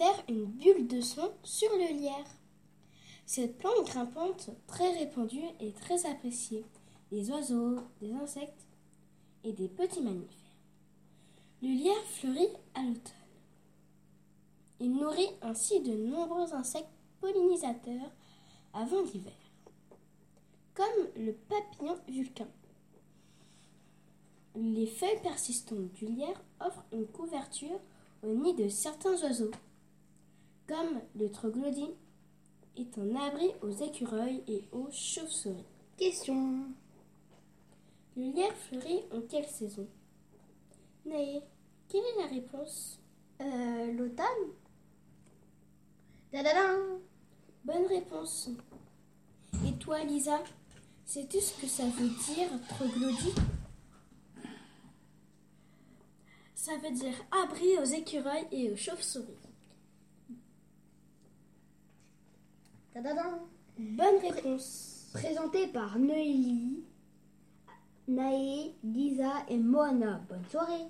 faire une bulle de son sur le lierre. Cette plante grimpante très répandue est très appréciée des oiseaux, des insectes et des petits mammifères. Le lierre fleurit à l'automne. Il nourrit ainsi de nombreux insectes pollinisateurs avant l'hiver, comme le papillon vulcain. Les feuilles persistantes du lierre offrent une couverture au nid de certains oiseaux, comme le troglodyte est un abri aux écureuils et aux chauves-souris. Question. Le lierre fleurit en quelle saison? Naé, quelle est la réponse? Euh, l'automne Dadadam Bonne réponse. Et toi, Lisa, sais-tu ce que ça veut dire troglodyte? Ça veut dire abri aux écureuils et aux chauves-souris. Bonne réponse. Présenté par Noélie, Naé, Lisa et Moana. Bonne soirée